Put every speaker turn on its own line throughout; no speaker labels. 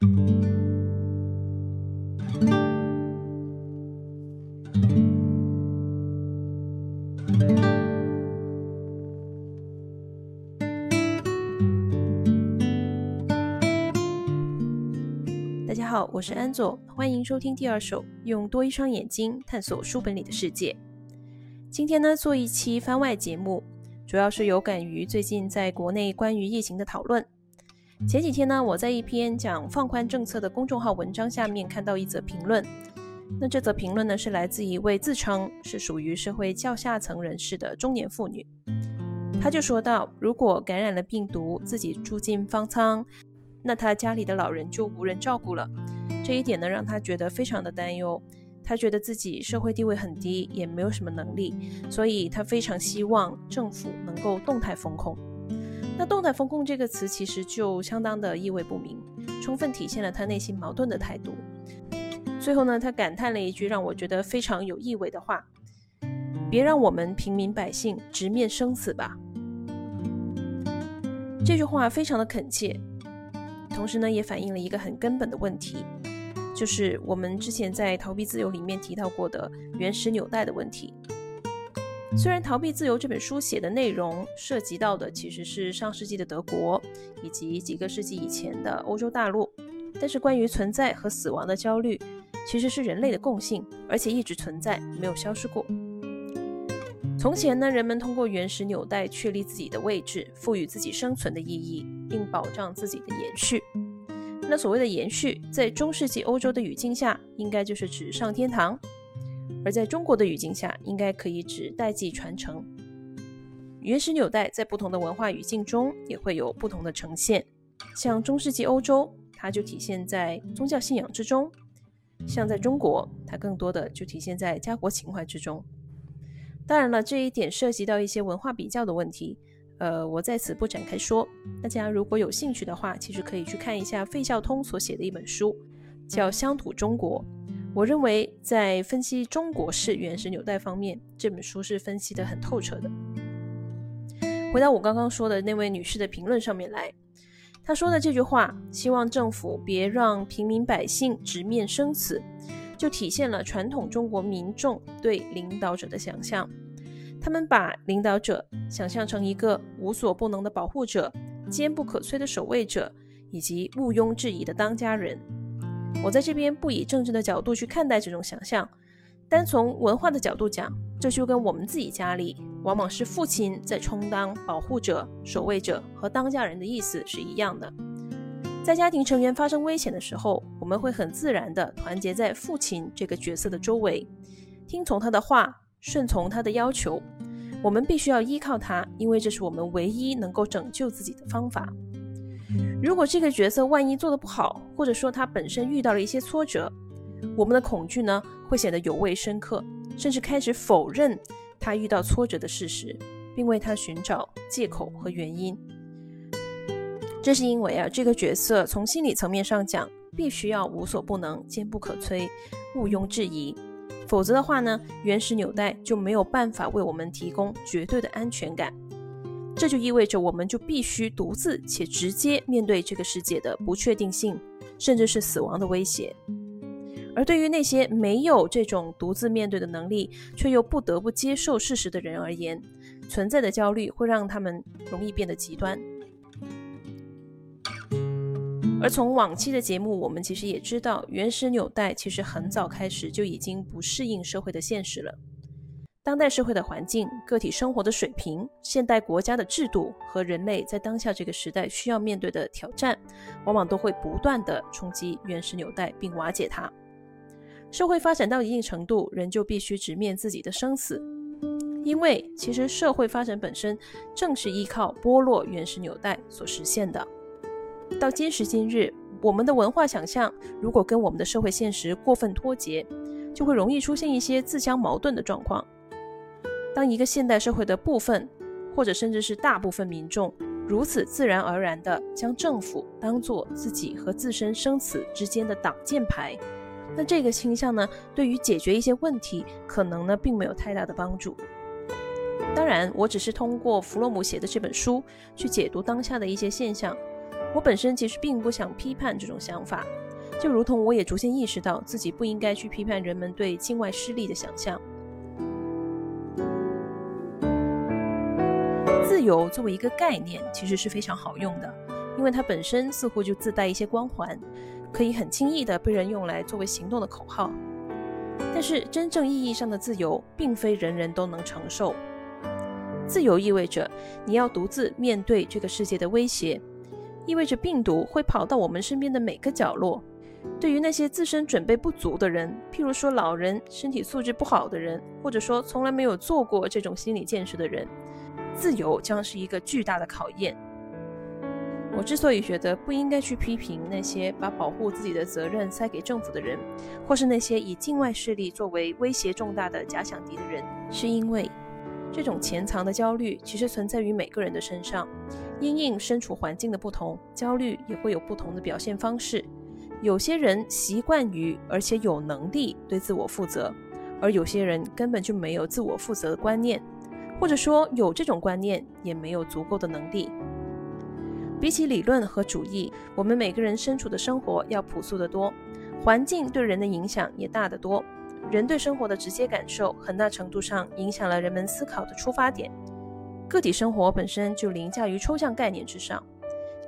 大家好，我是安佐，欢迎收听第二首，用多一双眼睛探索书本里的世界。今天呢，做一期番外节目，主要是有感于最近在国内关于疫情的讨论。前几天呢，我在一篇讲放宽政策的公众号文章下面看到一则评论。那这则评论呢，是来自一位自称是属于社会较下层人士的中年妇女。她就说到，如果感染了病毒，自己住进方舱，那她家里的老人就无人照顾了。这一点呢，让她觉得非常的担忧。她觉得自己社会地位很低，也没有什么能力，所以她非常希望政府能够动态风控。那“动态风控”这个词其实就相当的意味不明，充分体现了他内心矛盾的态度。最后呢，他感叹了一句让我觉得非常有意味的话：“别让我们平民百姓直面生死吧。”这句话非常的恳切，同时呢，也反映了一个很根本的问题。就是我们之前在《逃避自由》里面提到过的原始纽带的问题。虽然《逃避自由》这本书写的内容涉及到的其实是上世纪的德国以及几个世纪以前的欧洲大陆，但是关于存在和死亡的焦虑其实是人类的共性，而且一直存在，没有消失过。从前呢，人们通过原始纽带确立自己的位置，赋予自己生存的意义，并保障自己的延续。那所谓的延续，在中世纪欧洲的语境下，应该就是指上天堂；而在中国的语境下，应该可以指代际传承。原始纽带在不同的文化语境中也会有不同的呈现。像中世纪欧洲，它就体现在宗教信仰之中；像在中国，它更多的就体现在家国情怀之中。当然了，这一点涉及到一些文化比较的问题。呃，我在此不展开说。大家如果有兴趣的话，其实可以去看一下费孝通所写的一本书，叫《乡土中国》。我认为在分析中国式原始纽带方面，这本书是分析的很透彻的。回到我刚刚说的那位女士的评论上面来，她说的这句话，希望政府别让平民百姓直面生死，就体现了传统中国民众对领导者的想象。他们把领导者想象成一个无所不能的保护者、坚不可摧的守卫者，以及毋庸置疑的当家人。我在这边不以政治的角度去看待这种想象，单从文化的角度讲，这就跟我们自己家里往往是父亲在充当保护者、守卫者和当家人的意思是一样的。在家庭成员发生危险的时候，我们会很自然地团结在父亲这个角色的周围，听从他的话。顺从他的要求，我们必须要依靠他，因为这是我们唯一能够拯救自己的方法。如果这个角色万一做得不好，或者说他本身遇到了一些挫折，我们的恐惧呢会显得尤为深刻，甚至开始否认他遇到挫折的事实，并为他寻找借口和原因。这是因为啊，这个角色从心理层面上讲，必须要无所不能、坚不可摧、毋庸置疑。否则的话呢，原始纽带就没有办法为我们提供绝对的安全感。这就意味着我们就必须独自且直接面对这个世界的不确定性，甚至是死亡的威胁。而对于那些没有这种独自面对的能力，却又不得不接受事实的人而言，存在的焦虑会让他们容易变得极端。而从往期的节目，我们其实也知道，原始纽带其实很早开始就已经不适应社会的现实了。当代社会的环境、个体生活的水平、现代国家的制度和人类在当下这个时代需要面对的挑战，往往都会不断的冲击原始纽带并瓦解它。社会发展到一定程度，人就必须直面自己的生死，因为其实社会发展本身正是依靠剥落原始纽带所实现的。到今时今日，我们的文化想象如果跟我们的社会现实过分脱节，就会容易出现一些自相矛盾的状况。当一个现代社会的部分，或者甚至是大部分民众，如此自然而然地将政府当做自己和自身生死之间的挡箭牌，那这个倾向呢，对于解决一些问题，可能呢，并没有太大的帮助。当然，我只是通过弗洛姆写的这本书去解读当下的一些现象。我本身其实并不想批判这种想法，就如同我也逐渐意识到自己不应该去批判人们对境外势力的想象。自由作为一个概念，其实是非常好用的，因为它本身似乎就自带一些光环，可以很轻易的被人用来作为行动的口号。但是，真正意义上的自由，并非人人都能承受。自由意味着你要独自面对这个世界的威胁，意味着病毒会跑到我们身边的每个角落。对于那些自身准备不足的人，譬如说老人、身体素质不好的人，或者说从来没有做过这种心理建设的人，自由将是一个巨大的考验。我之所以觉得不应该去批评那些把保护自己的责任塞给政府的人，或是那些以境外势力作为威胁重大的假想敌的人，是因为这种潜藏的焦虑其实存在于每个人的身上。因应身处环境的不同，焦虑也会有不同的表现方式。有些人习惯于而且有能力对自我负责，而有些人根本就没有自我负责的观念，或者说有这种观念也没有足够的能力。比起理论和主义，我们每个人身处的生活要朴素得多，环境对人的影响也大得多。人对生活的直接感受，很大程度上影响了人们思考的出发点。个体生活本身就凌驾于抽象概念之上，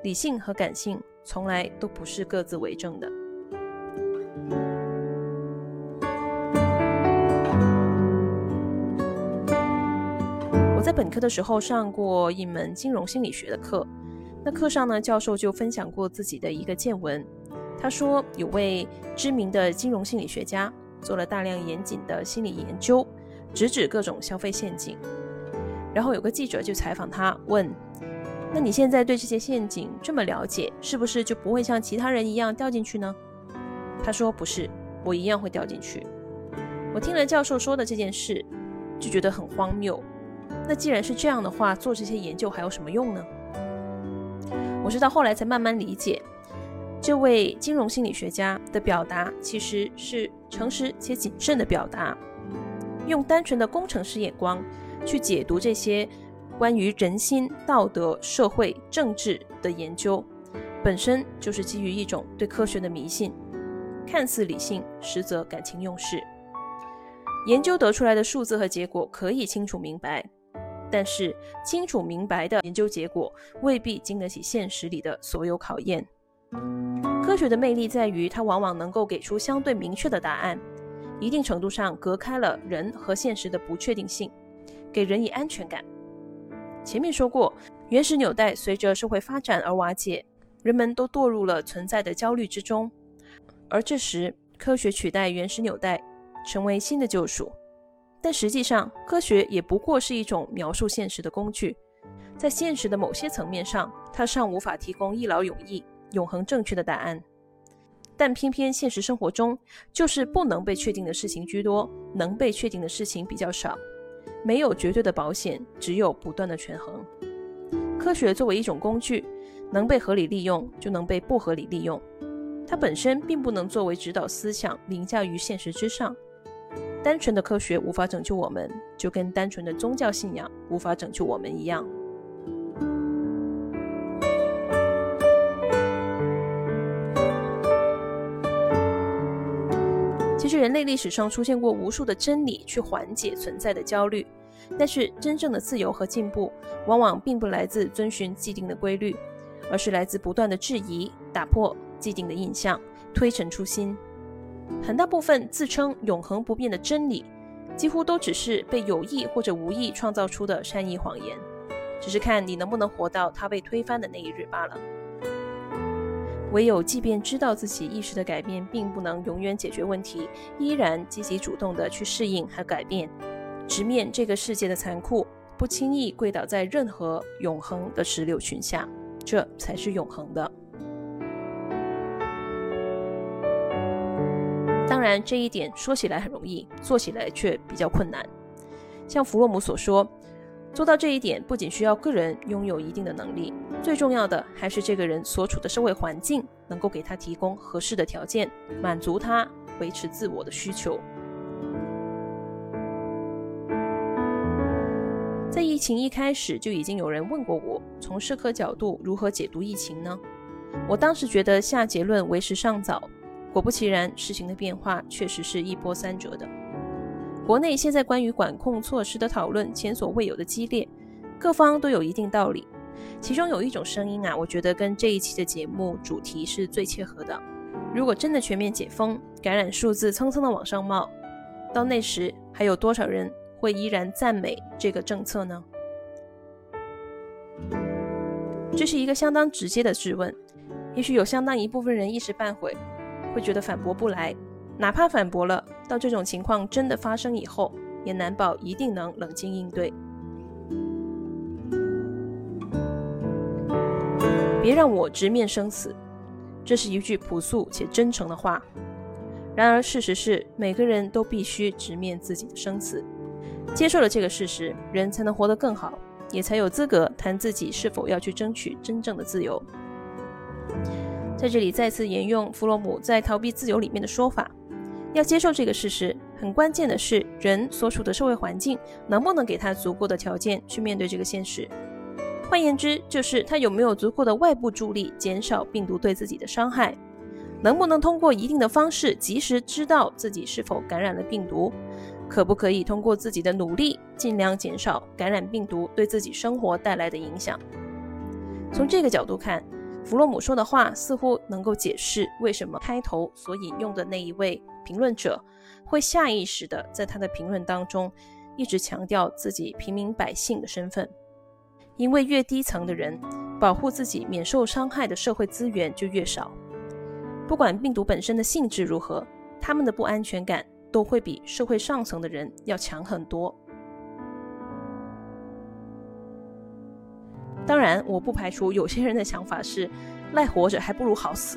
理性和感性从来都不是各自为政的。在本科的时候上过一门金融心理学的课。那课上呢，教授就分享过自己的一个见闻。他说，有位知名的金融心理学家做了大量严谨的心理研究，直指各种消费陷阱。然后有个记者就采访他，问：“那你现在对这些陷阱这么了解，是不是就不会像其他人一样掉进去呢？”他说：“不是，我一样会掉进去。”我听了教授说的这件事，就觉得很荒谬。那既然是这样的话，做这些研究还有什么用呢？我直到后来才慢慢理解，这位金融心理学家的表达其实是诚实且谨慎的表达，用单纯的工程师眼光去解读这些关于人心、道德、社会、政治的研究，本身就是基于一种对科学的迷信，看似理性，实则感情用事。研究得出来的数字和结果可以清楚明白。但是清楚明白的研究结果未必经得起现实里的所有考验。科学的魅力在于，它往往能够给出相对明确的答案，一定程度上隔开了人和现实的不确定性，给人以安全感。前面说过，原始纽带随着社会发展而瓦解，人们都堕入了存在的焦虑之中，而这时科学取代原始纽带，成为新的救赎。但实际上，科学也不过是一种描述现实的工具，在现实的某些层面上，它尚无法提供一劳永逸、永恒正确的答案。但偏偏现实生活中，就是不能被确定的事情居多，能被确定的事情比较少。没有绝对的保险，只有不断的权衡。科学作为一种工具，能被合理利用，就能被不合理利用。它本身并不能作为指导思想凌驾于现实之上。单纯的科学无法拯救我们，就跟单纯的宗教信仰无法拯救我们一样。其实，人类历史上出现过无数的真理去缓解存在的焦虑，但是真正的自由和进步，往往并不来自遵循既定的规律，而是来自不断的质疑、打破既定的印象、推陈出新。很大部分自称永恒不变的真理，几乎都只是被有意或者无意创造出的善意谎言，只是看你能不能活到它被推翻的那一日罢了。唯有即便知道自己意识的改变并不能永远解决问题，依然积极主动地去适应和改变，直面这个世界的残酷，不轻易跪倒在任何永恒的石榴裙下，这才是永恒的。当然，这一点说起来很容易，做起来却比较困难。像弗洛姆所说，做到这一点不仅需要个人拥有一定的能力，最重要的还是这个人所处的社会环境能够给他提供合适的条件，满足他维持自我的需求。在疫情一开始就已经有人问过我，从社科角度如何解读疫情呢？我当时觉得下结论为时尚早，果不其然，事情的变化确实是一波三折的。国内现在关于管控措施的讨论前所未有的激烈，各方都有一定道理。其中有一种声音啊，我觉得跟这一期的节目主题是最切合的。如果真的全面解封，感染数字蹭蹭的往上冒，到那时还有多少人会依然赞美这个政策呢？这是一个相当直接的质问。也许有相当一部分人一时半会会觉得反驳不来，哪怕反驳了，到这种情况真的发生以后，也难保一定能冷静应对。别让我直面生死，这是一句朴素且真诚的话。然而，事实是每个人都必须直面自己的生死。接受了这个事实，人才能活得更好，也才有资格谈自己是否要去争取真正的自由。在这里再次沿用弗洛姆在《逃避自由》里面的说法：要接受这个事实，很关键的是人所处的社会环境能不能给他足够的条件去面对这个现实。换言之，就是他有没有足够的外部助力，减少病毒对自己的伤害，能不能通过一定的方式及时知道自己是否感染了病毒，可不可以通过自己的努力尽量减少感染病毒对自己生活带来的影响。从这个角度看，弗洛姆说的话似乎能够解释为什么开头所引用的那一位评论者会下意识的在他的评论当中一直强调自己平民百姓的身份。因为越低层的人保护自己免受伤害的社会资源就越少，不管病毒本身的性质如何，他们的不安全感都会比社会上层的人要强很多。当然，我不排除有些人的想法是赖活着还不如好死。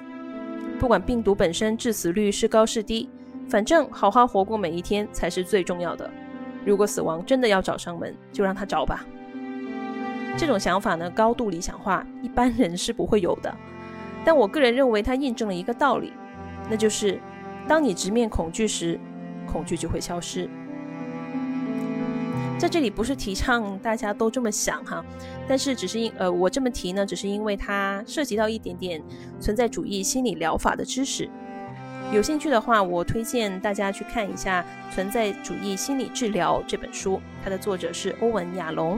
不管病毒本身致死率是高是低，反正好好活过每一天才是最重要的。如果死亡真的要找上门，就让他找吧。这种想法呢，高度理想化，一般人是不会有的。但我个人认为，它印证了一个道理，那就是，当你直面恐惧时，恐惧就会消失。在这里不是提倡大家都这么想哈，但是只是因呃，我这么提呢，只是因为它涉及到一点点存在主义心理疗法的知识。有兴趣的话，我推荐大家去看一下《存在主义心理治疗》这本书，它的作者是欧文·亚龙。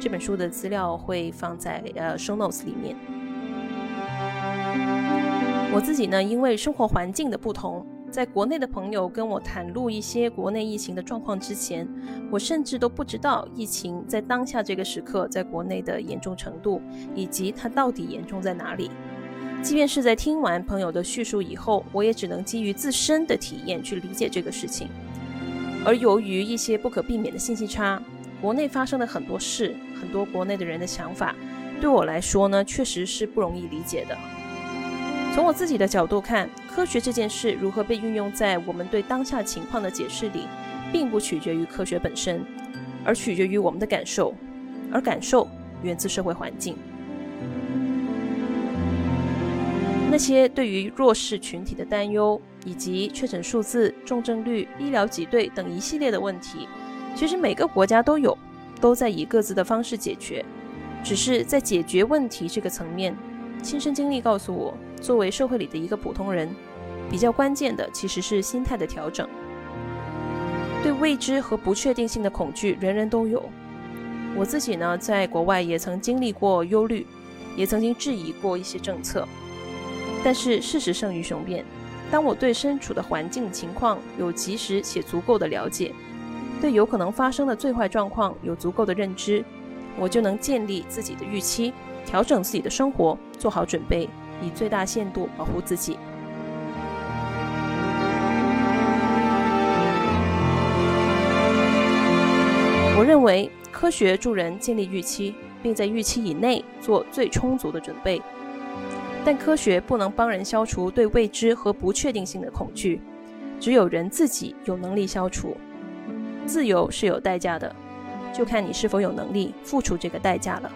这本书的资料会放在呃 show notes 里面。我自己呢，因为生活环境的不同，在国内的朋友跟我袒露一些国内疫情的状况之前，我甚至都不知道疫情在当下这个时刻在国内的严重程度，以及它到底严重在哪里。即便是在听完朋友的叙述以后，我也只能基于自身的体验去理解这个事情。而由于一些不可避免的信息差。国内发生的很多事，很多国内的人的想法，对我来说呢，确实是不容易理解的。从我自己的角度看，科学这件事如何被运用在我们对当下情况的解释里，并不取决于科学本身，而取决于我们的感受，而感受源自社会环境。那些对于弱势群体的担忧，以及确诊数字、重症率、医疗挤兑等一系列的问题。其实每个国家都有，都在以各自的方式解决。只是在解决问题这个层面，亲身经历告诉我，作为社会里的一个普通人，比较关键的其实是心态的调整。对未知和不确定性的恐惧，人人都有。我自己呢，在国外也曾经历过忧虑，也曾经质疑过一些政策。但是事实胜于雄辩，当我对身处的环境情况有及时且足够的了解。对有可能发生的最坏状况有足够的认知，我就能建立自己的预期，调整自己的生活，做好准备，以最大限度保护自己。我认为科学助人建立预期，并在预期以内做最充足的准备，但科学不能帮人消除对未知和不确定性的恐惧，只有人自己有能力消除。自由是有代价的，就看你是否有能力付出这个代价了。